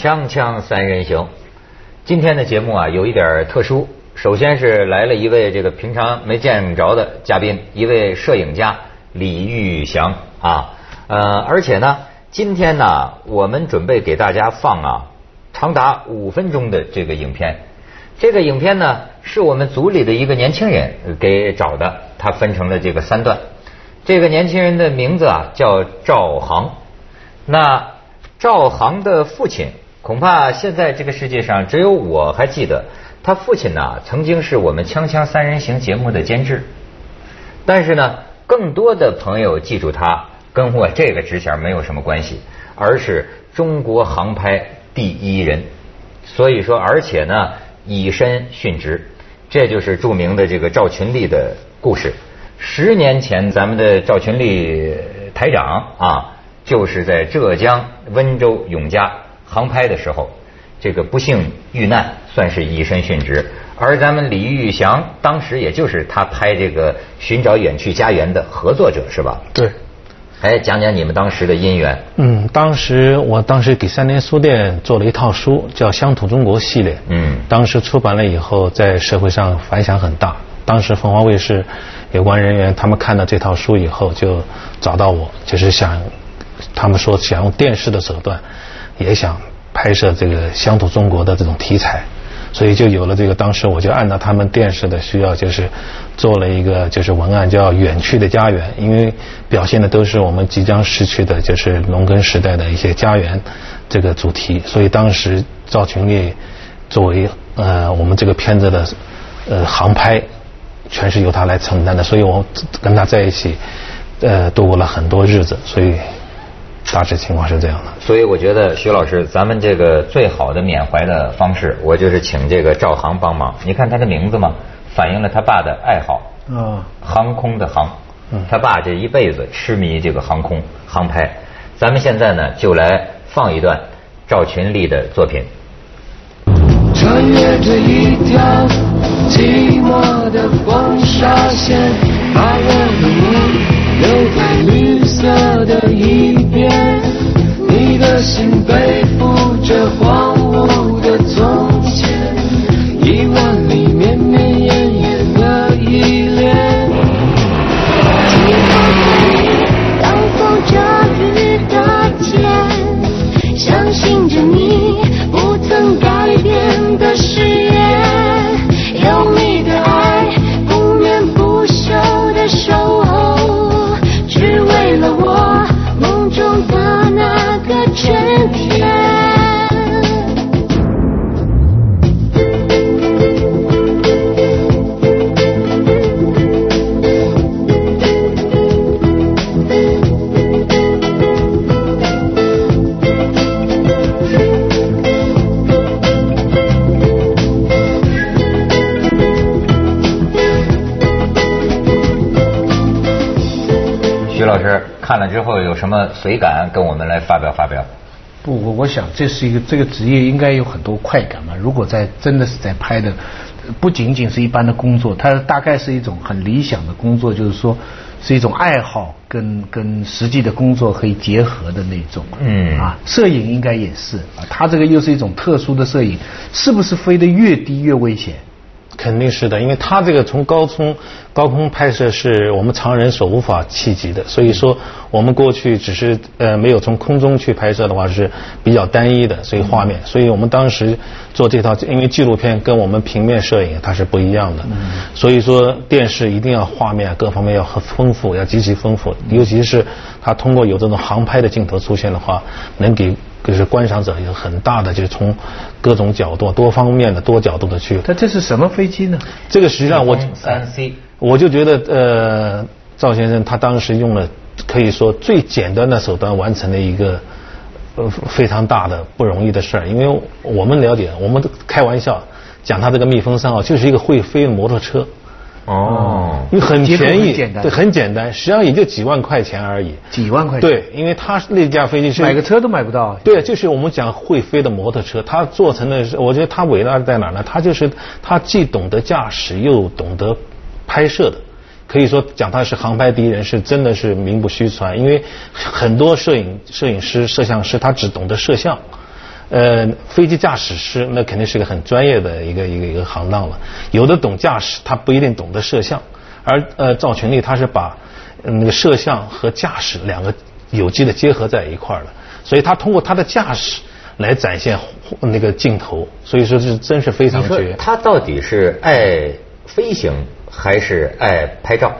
锵锵三人行，今天的节目啊有一点特殊。首先是来了一位这个平常没见着的嘉宾，一位摄影家李玉祥啊。呃，而且呢，今天呢，我们准备给大家放啊长达五分钟的这个影片。这个影片呢，是我们组里的一个年轻人给找的，他分成了这个三段。这个年轻人的名字啊叫赵航。那赵航的父亲，恐怕现在这个世界上只有我还记得。他父亲呢，曾经是我们《锵锵三人行》节目的监制，但是呢，更多的朋友记住他，跟我这个职衔没有什么关系，而是中国航拍第一人。所以说，而且呢，以身殉职，这就是著名的这个赵群力的故事。十年前，咱们的赵群力台长啊，就是在浙江温州永嘉航拍的时候。这个不幸遇难，算是以身殉职。而咱们李玉祥当时也就是他拍这个《寻找远去家园》的合作者，是吧？对。哎，讲讲你们当时的姻缘。嗯，当时我当时给三联书店做了一套书，叫《乡土中国》系列。嗯。当时出版了以后，在社会上反响很大。当时凤凰卫视有关人员他们看到这套书以后，就找到我，就是想，他们说想用电视的手段，也想。拍摄这个乡土中国的这种题材，所以就有了这个。当时我就按照他们电视的需要，就是做了一个就是文案叫《远去的家园》，因为表现的都是我们即将失去的，就是农耕时代的一些家园这个主题。所以当时赵群力作为呃我们这个片子的呃航拍，全是由他来承担的。所以我跟他在一起呃度过了很多日子，所以。大致情况是这样的，所以我觉得徐老师，咱们这个最好的缅怀的方式，我就是请这个赵航帮忙。你看他的名字嘛，反映了他爸的爱好，啊，航空的航，他爸这一辈子痴迷这个航空航拍。咱们现在呢，就来放一段赵群力的作品。穿越这一条寂寞的黄沙线，把我的梦留在绿色的一。心背负着荒老师。看了之后有什么随感，跟我们来发表发表。不，我我想这是一个这个职业应该有很多快感嘛。如果在真的是在拍的，不仅仅是一般的工作，它大概是一种很理想的工作，就是说是一种爱好跟跟实际的工作可以结合的那种。嗯。啊，摄影应该也是啊，它这个又是一种特殊的摄影，是不是飞得越低越危险？肯定是的，因为它这个从高空高空拍摄是我们常人所无法企及的，所以说我们过去只是呃没有从空中去拍摄的话是比较单一的，所以画面，所以我们当时做这套，因为纪录片跟我们平面摄影它是不一样的，所以说电视一定要画面各方面要很丰富，要极其丰富，尤其是它通过有这种航拍的镜头出现的话，能给。就是观赏者有很大的，就是从各种角度、多方面的、多角度的去。它这是什么飞机呢？这个实际上我三 C，我就觉得呃，赵先生他当时用了可以说最简单的手段完成了一个呃非常大的不容易的事儿。因为我们了解，我们开玩笑讲他这个蜜蜂三号就是一个会飞的摩托车。哦，因为很便宜，对，很简单，实际上也就几万块钱而已。几万块钱？对，因为他那架飞机是买个车都买不到。对，就是我们讲会飞的摩托车，它做成的是，我觉得它伟大在哪呢？它就是它既懂得驾驶又懂得拍摄的，可以说讲它是航拍第一人是真的是名不虚传。因为很多摄影摄影师、摄像师他只懂得摄像。呃，飞机驾驶师那肯定是个很专业的一个一个一个行当了。有的懂驾驶，他不一定懂得摄像。而呃，赵群力他是把那个摄像和驾驶两个有机的结合在一块儿了，所以他通过他的驾驶来展现那个镜头。所以说，是真是非常绝。他到底是爱飞行还是爱拍照？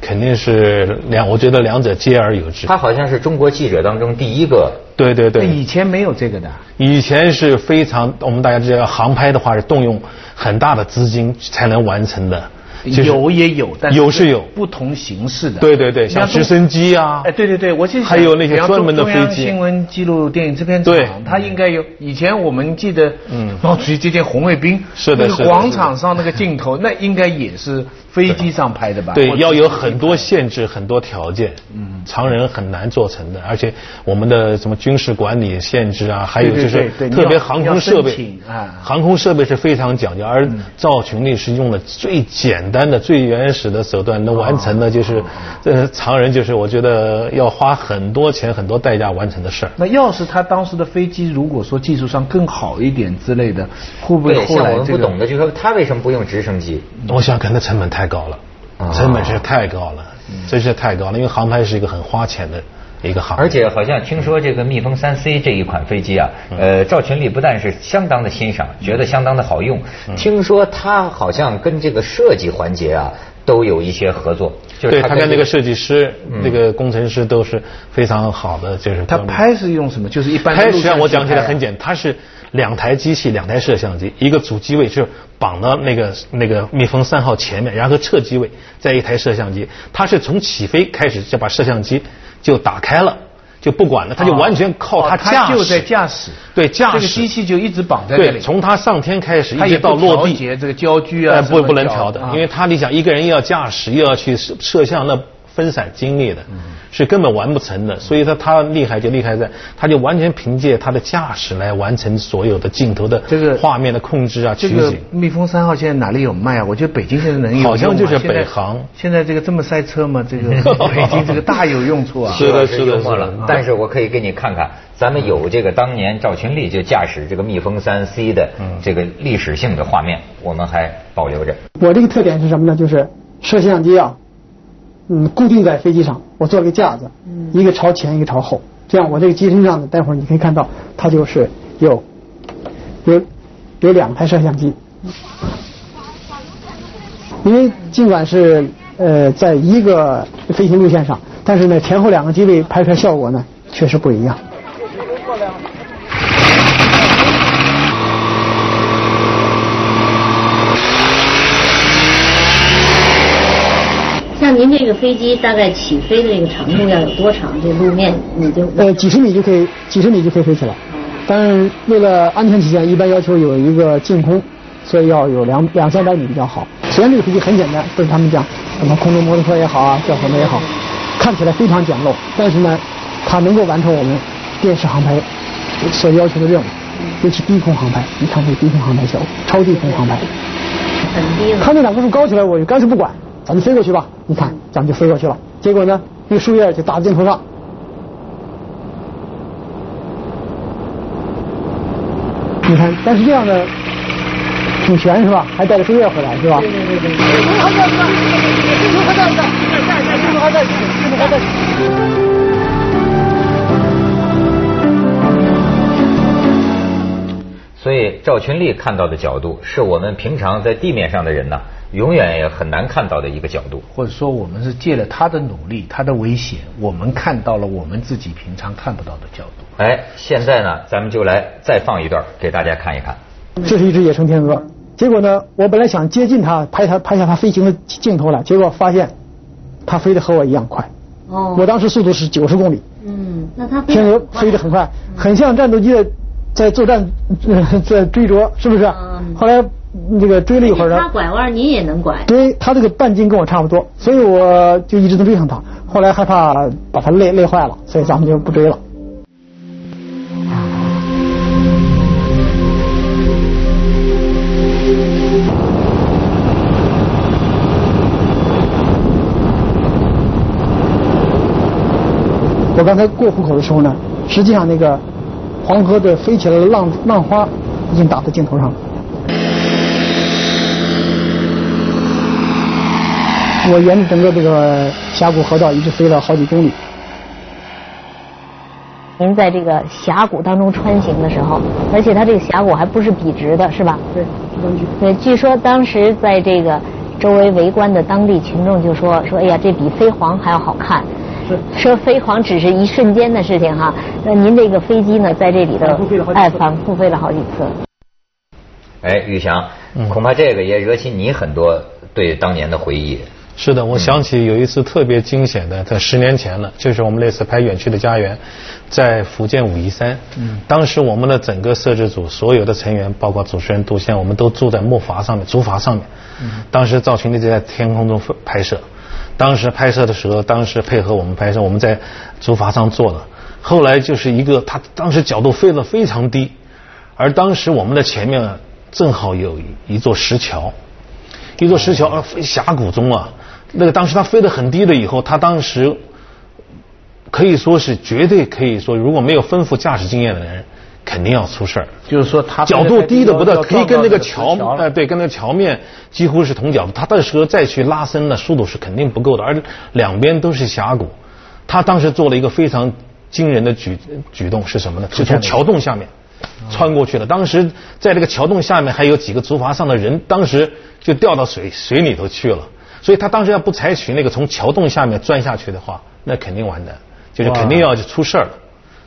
肯定是两，我觉得两者兼而有之。他好像是中国记者当中第一个。对对对。以前没有这个的。以前是非常，我们大家知道，航拍的话是动用很大的资金才能完成的。有也有，但有是有不同形式的。对对对，像直升机啊。哎，对对对，我记得还有那些专门的飞机。新闻记录电影制片厂，它应该有。以前我们记得，嗯，毛主席接见红卫兵，是的，是的。广场上那个镜头，那应该也是飞机上拍的吧？对，要有很多限制，很多条件，嗯，常人很难做成的。而且我们的什么军事管理限制啊，还有就是特别航空设备，啊，航空设备是非常讲究。而赵群力是用了最简单的、最原始的手段能完成的，就是呃，常人就是我觉得要花很多钱、很多代价完成的事儿。那要是他当时的飞机如果说技术上更好一点之类的，会不会后来我们不懂的就说他为什么不用直升机？我想可能成本太高了，成本是太高了，真是太高了，因为航拍是一个很花钱的。一个航，而且好像听说这个蜜蜂三 C 这一款飞机啊，呃，赵群力不但是相当的欣赏，觉得相当的好用，听说他好像跟这个设计环节啊都有一些合作，就是他跟那个设计师、那个工程师都是非常好的，就是他拍是用什么？就是一般拍实际上我讲起来很简单，它是两台机器，两台摄像机，一个主机位是绑到那个那个蜜蜂三号前面，然后侧机位在一台摄像机，它是从起飞开始就把摄像机。就打开了，就不管了，他就完全靠他驾驶。他就在驾驶。对驾驶。这个机器就一直绑在这里。对，从他上天开始，一直到落地。这个焦距啊。不不能调的，因为他你想一个人要驾驶又要去摄摄像，那分散精力的。是根本完不成的，所以说他厉害就厉害在，他就完全凭借他的驾驶来完成所有的镜头的这个画面的控制啊。这个蜜蜂三号现在哪里有卖啊？我觉得北京现在能有。好像就是北航。现在这个这么塞车吗？这个 北京这个大有用处啊。是的，是的，是的。但是我可以给你看看，咱们有这个当年赵群力就驾驶这个蜜蜂三 C 的这个历史性的画面，我们还保留着。我这个特点是什么呢？就是摄像机啊。嗯，固定在飞机上，我做了个架子，一个朝前，一个朝后，这样我这个机身上呢，待会儿你可以看到，它就是有有有两台摄像机，因为尽管是呃在一个飞行路线上，但是呢前后两个机位拍出来效果呢确实不一样。您这个飞机大概起飞的这个长度要有多长？这路面你就呃几十米就可以，几十米就可以飞起来。但是为了安全起见，一般要求有一个净空，所以要有两两三百米比较好。虽然这个飞机很简单，不是他们讲什么空中摩托车也好啊，叫什么也好，看起来非常简陋，但是呢，它能够完成我们电视航拍所要求的任务，尤其低空航拍。你看这低空航拍效果，超低空航拍。很低了。它那两棵树高起来，我就干脆不管。咱们飞过去吧，你看，咱们就飞过去了。结果呢，那个树叶就打在镜头上。你看，但是这样的挺悬是吧？还带着树叶回来是吧？对对对对。镜头还在呢，镜头还在呢，在在在，镜头还在，镜头还在。所以赵群力看到的角度，是我们平常在地面上的人呢。永远也很难看到的一个角度，或者说我们是借了他的努力，他的危险，我们看到了我们自己平常看不到的角度。哎，现在呢，咱们就来再放一段给大家看一看。这是一只野生天鹅，结果呢，我本来想接近它，拍它拍下它飞行的镜头来，结果发现它飞得和我一样快。哦。我当时速度是九十公里。嗯，那它天鹅飞得很快，很像战斗机的在作战在追逐，是不是？嗯。后来。这个追了一会儿，他拐弯您也能拐。对，他这个半径跟我差不多，所以我就一直都追上他。后来害怕把他累累坏了，所以咱们就不追了。我刚才过虎口的时候呢，实际上那个黄河的飞起来的浪浪花已经打在镜头上了。我沿着整个这个峡谷河道一直飞了好几公里。您在这个峡谷当中穿行的时候，而且它这个峡谷还不是笔直的，是吧？对，对，据说当时在这个周围围观的当地群众就说说，哎呀，这比飞黄还要好看。是。说飞黄只是一瞬间的事情哈，那您这个飞机呢，在这里头哎反复飞了好几次。哎，玉祥，恐怕这个也惹起你很多对当年的回忆。是的，我想起有一次特别惊险的，在十年前了，就是我们那次拍《远去的家园》，在福建武夷山。嗯。当时我们的整个摄制组所有的成员，包括主持人杜宪，我们都住在木筏上面，竹筏上面。嗯。当时赵群力就在天空中拍摄，当时拍摄的时候，当时配合我们拍摄，我们在竹筏上坐了。后来就是一个，他当时角度飞得非常低，而当时我们的前面正好有一座石桥，一座石桥而峡谷中啊。那个当时他飞得很低了以后，他当时可以说是绝对可以说，如果没有丰富驾驶经验的人，肯定要出事儿。就是说他角度低的不得，可以跟那个桥，哎，对，跟那个桥面几乎是同角度。他到时候再去拉伸的速度是肯定不够的，而两边都是峡谷。他当时做了一个非常惊人的举举动是什么呢？是从桥洞下面穿过去的。当时在这个桥洞下面还有几个竹筏上的人，当时就掉到水水里头去了。所以他当时要不采取那个从桥洞下面钻下去的话，那肯定完蛋，就是肯定要出事儿了。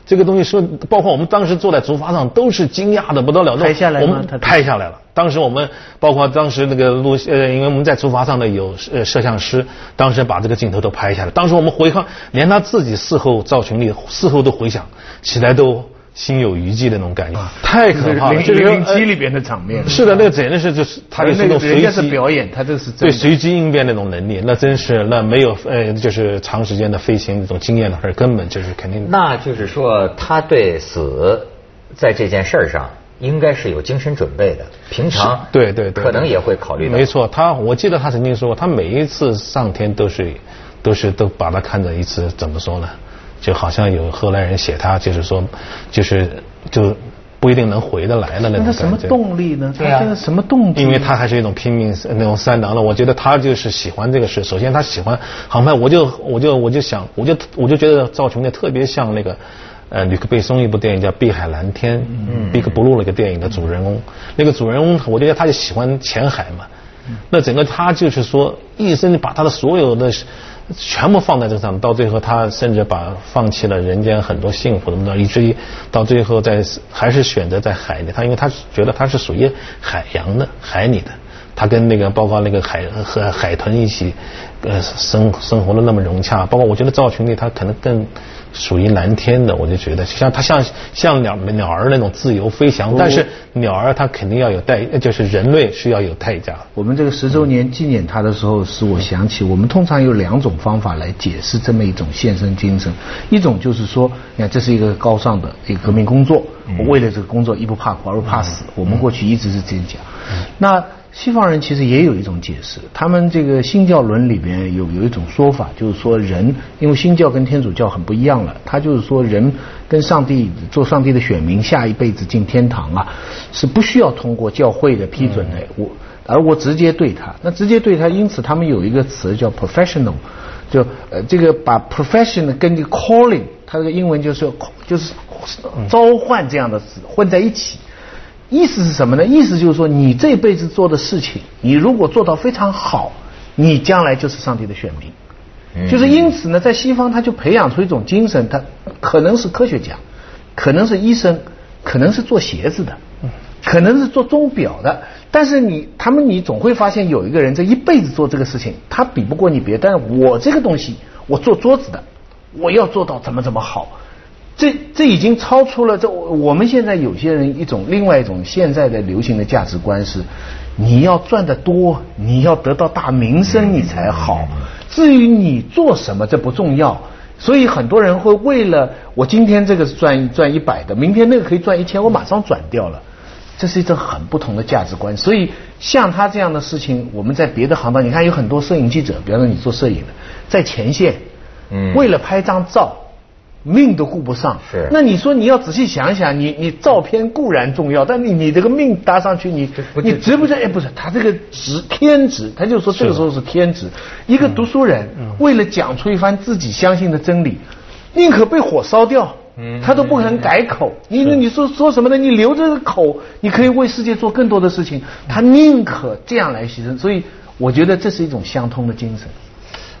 这个东西说，包括我们当时坐在竹筏上都是惊讶的不得了。拍下来我们拍下来了。当时我们包括当时那个录呃，因为我们在竹筏上的有呃摄像师，当时把这个镜头都拍下来。当时我们回看，连他自己事后赵群力事后都回想起来都。心有余悸的那种感觉，太可怕了。就是零机里边的场面。是的，那简直是就是他的那种随机表演，他这是对随机应变那种能力，那真是那没有呃，就是长时间的飞行那种经验的话，根本就是肯定。那就是说，他对死在这件事上应该是有精神准备的，平常对对对，可能也会考虑。没错，他我记得他曾经说过，他每一次上天都是都是都把他看着一次怎么说呢？就好像有荷兰人写他，就是说，就是就不一定能回得来的那种感觉。那什么动力呢？对啊，什么动力？因为他还是一种拼命那种三郎的，我觉得他就是喜欢这个事。首先他喜欢航拍，我就我就我就想，我就我就觉得赵琼的特别像那个呃吕克贝松一部电影叫《碧海蓝天》，Big Blue 那个电影的主人公。那个主人公，我觉得他就喜欢浅海嘛。那整个他就是说，一生把他的所有的。全部放在这上面，到最后他甚至把放弃了人间很多幸福的，以至于到最后在还是选择在海里。他因为他觉得他是属于海洋的海里的，他跟那个包括那个海和海豚一起呃生生活的那么融洽。包括我觉得赵群力他可能更。属于蓝天的，我就觉得像它像像鸟鸟儿那种自由飞翔，但是鸟儿它肯定要有代，就是人类是要有代价。我们这个十周年纪念它的时候，使我想起我们通常有两种方法来解释这么一种献身精神，一种就是说，你看这是一个高尚的一个革命工作，我为了这个工作一不怕苦二不怕死，我们过去一直是这样讲。那西方人其实也有一种解释，他们这个新教论里边有有一种说法，就是说人，因为新教跟天主教很不一样了，他就是说人跟上帝做上帝的选民，下一辈子进天堂啊，是不需要通过教会的批准的，我而我直接对他，那直接对他，因此他们有一个词叫 professional，就呃这个把 professional 跟这个 calling，它这个英文就是就是召唤这样的词混在一起。意思是什么呢？意思就是说，你这辈子做的事情，你如果做到非常好，你将来就是上帝的选民。就是因此呢，在西方他就培养出一种精神，他可能是科学家，可能是医生，可能是做鞋子的，可能是做钟表的。但是你他们你总会发现有一个人这一辈子做这个事情，他比不过你别。但是我这个东西，我做桌子的，我要做到怎么怎么好。这这已经超出了这我们现在有些人一种另外一种现在的流行的价值观是，你要赚得多，你要得到大名声你才好。至于你做什么这不重要，所以很多人会为了我今天这个是赚赚一百的，明天那个可以赚一千，我马上转掉了。这是一种很不同的价值观。所以像他这样的事情，我们在别的行当，你看有很多摄影记者，比方说你做摄影的，在前线，为了拍张照。命都顾不上。是。那你说你要仔细想想，你你照片固然重要，但你你这个命搭上去，你你值不值？哎，不是，他这个值天职，他就说这个时候是天职。一个读书人为了讲出一番自己相信的真理，宁可被火烧掉。他都不肯改口，你你说说什么呢？你留着口，你可以为世界做更多的事情。他宁可这样来牺牲，所以我觉得这是一种相通的精神，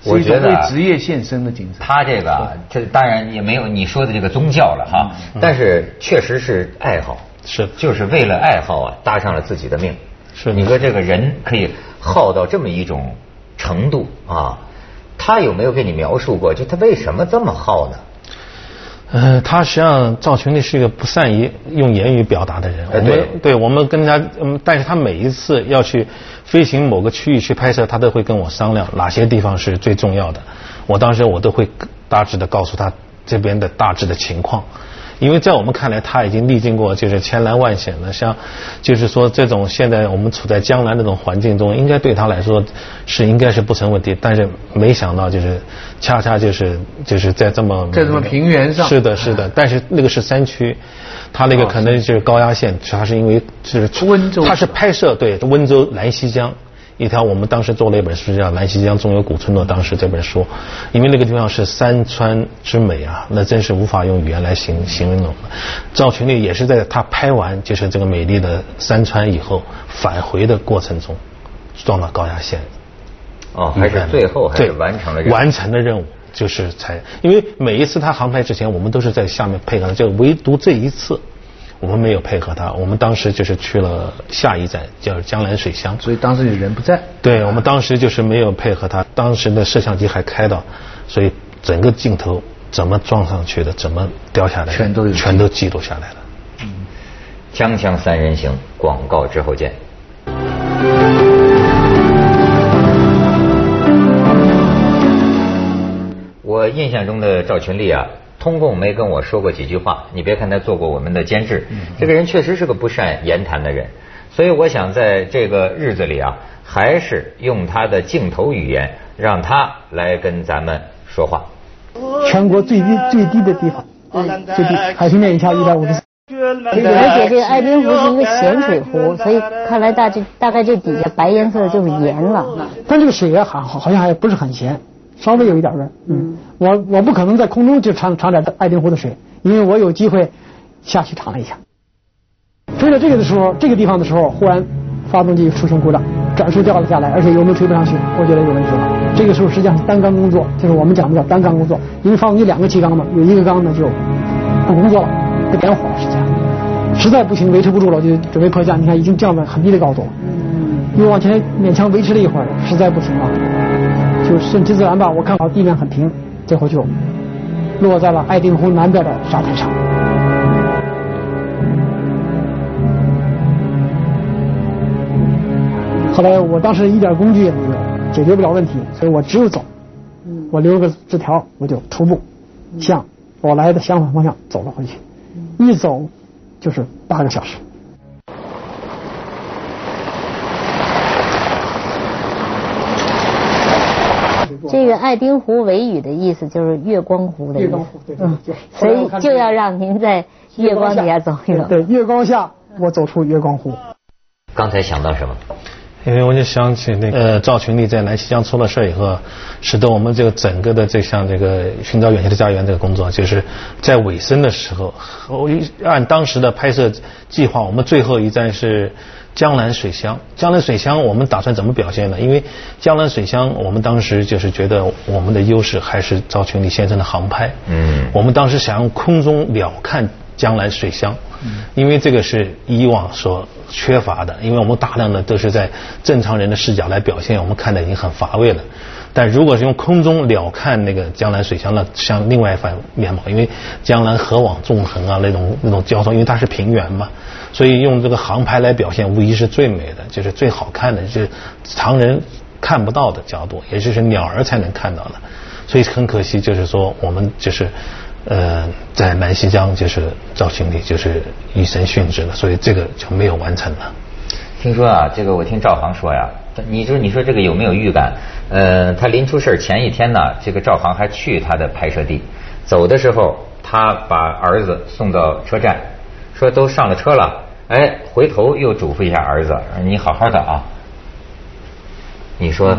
我觉得为职业献身的精神。他这个，这当然也没有你说的这个宗教了哈，但是确实是爱好，是就是为了爱好啊，搭上了自己的命。是你说这个人可以耗到这么一种程度啊？他有没有给你描述过？就他为什么这么耗呢？呃，他实际上赵群力是一个不善于用言语表达的人。我们对我们跟他，嗯，但是他每一次要去飞行某个区域去拍摄，他都会跟我商量哪些地方是最重要的。我当时我都会大致的告诉他这边的大致的情况。因为在我们看来，他已经历经过就是千难万险了。像，就是说这种现在我们处在江南这种环境中，应该对他来说是应该是不成问题。但是没想到就是恰恰就是就是在这么在这么平原上，是的，是的。但是那个是山区，他那个可能就是高压线，他是因为是温州，他是拍摄对温州南溪江。一条我们当时做了一本书叫《兰溪江中游古村落》，当时这本书，因为那个地方是山川之美啊，那真是无法用语言来形形容的。赵群力也是在他拍完就是这个美丽的山川以后，返回的过程中撞到高压线。哦，还是最后还是完成了完成的任务，就是才因为每一次他航拍之前，我们都是在下面配合，就唯独这一次。我们没有配合他，我们当时就是去了下一站叫江南水乡，所以当时你人不在。对，我们当时就是没有配合他，当时的摄像机还开到，所以整个镜头怎么撞上去的，怎么掉下来的，全都全都记录下来了。嗯，锵锵三人行，广告之后见。我印象中的赵群力啊。通共没跟我说过几句话，你别看他做过我们的监制，这个人确实是个不善言谈的人，所以我想在这个日子里啊，还是用他的镜头语言，让他来跟咱们说话。全国最低最低的地方，最低海平面以下一百五十。而且这个爱丁湖是一个咸水湖，所以看来大这大概这底下白颜色就是盐了。但这个水也好好像还不是很咸。稍微有一点味儿，嗯，我我不可能在空中就尝尝点爱丁湖的水，因为我有机会下去尝了一下。飞到这个的时候，这个地方的时候，忽然发动机出现故障，转速掉了下来，而且油门吹不上去，我觉得有问题了。这个时候实际上是单缸工作，就是我们讲的叫单缸工作，因为发动机两个气缸嘛，有一个缸呢就不工作了，不点火了，实际上实在不行维持不住了，就准备迫降。你看已经降到很低的高度了，又往前勉强维持了一会儿，实在不行了。就顺其自然吧，我看好地面很平，最后就落在了爱丁湖南边的沙滩上。后来我当时一点工具也没有，解决不了问题，所以我只有走。我留个纸条，我就徒步向我来的相反方向走了回去，一走就是八个小时。这个爱丁湖维语的意思就是月光湖的意思，嗯，所以就要让您在月光底下走一走。对，月光下我走出月光湖。刚才想到什么？因为我就想起那个呃赵群力在南溪江出了事以后，使得我们这个整个的这项这个寻找远去的家园这个工作，就是在尾声的时候，我按当时的拍摄计划，我们最后一站是。江南水乡，江南水乡，我们打算怎么表现呢？因为江南水乡，我们当时就是觉得我们的优势还是赵群力先生的航拍。嗯。我们当时想用空中鸟瞰江南水乡，因为这个是以往所缺乏的，因为我们大量的都是在正常人的视角来表现，我们看的已经很乏味了。但如果是用空中鸟瞰那个江南水乡，那像另外一番面貌，因为江南河网纵横啊，那种那种交通，因为它是平原嘛。所以用这个航拍来表现，无疑是最美的，就是最好看的，就是常人看不到的角度，也就是鸟儿才能看到的。所以很可惜，就是说我们就是呃在南溪江就是赵群力就是以身殉职了，所以这个就没有完成了。听说啊，这个我听赵航说呀，你说你说这个有没有预感？呃，他临出事前一天呢，这个赵航还去他的拍摄地，走的时候他把儿子送到车站，说都上了车了，哎，回头又嘱咐一下儿子，你好好的啊。你说，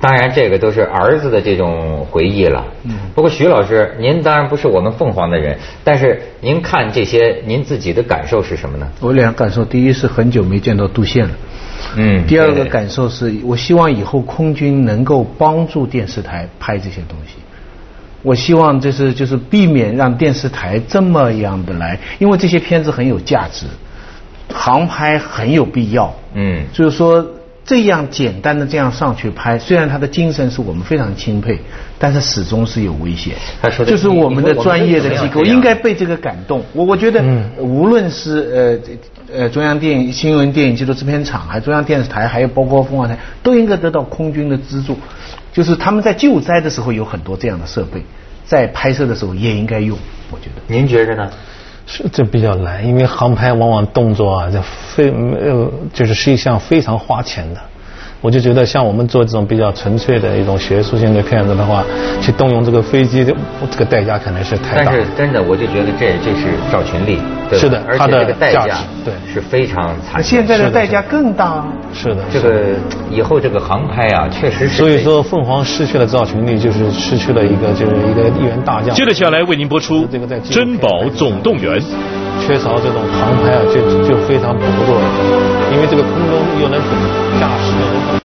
当然这个都是儿子的这种回忆了。嗯不过徐老师，您当然不是我们凤凰的人，但是您看这些，您自己的感受是什么呢？我两个感受，第一是很久没见到杜宪了。嗯。第二个感受是我希望以后空军能够帮助电视台拍这些东西。我希望就是就是避免让电视台这么样的来，因为这些片子很有价值，航拍很有必要。嗯。就是说。这样简单的这样上去拍，虽然他的精神是我们非常钦佩，但是始终是有危险。他说的就是我们的专业的机构应该被这个感动。我我觉得，无论是呃呃中央电影新闻电影技术制片厂，还中央电视台，还有包括凤凰台，都应该得到空军的资助。就是他们在救灾的时候有很多这样的设备，在拍摄的时候也应该用。我觉得，您觉着呢？是这比较难，因为航拍往往动作啊，就非呃，就是是一项非常花钱的。我就觉得像我们做这种比较纯粹的一种学术性的片子的话，去动用这个飞机，这个代价可能是太大。但是真的，我就觉得这这是赵群力。是的，而且这个代价对是非常惨。现在的代价更大。是的，这个以后这个航拍啊，确实是。所以说，凤凰失去了赵群力，就是失去了一个就是一个一员大将。接着下来为您播出《珍宝总动员》。缺少这种航拍啊，就就非常薄弱，因为这个空中又能驾驶。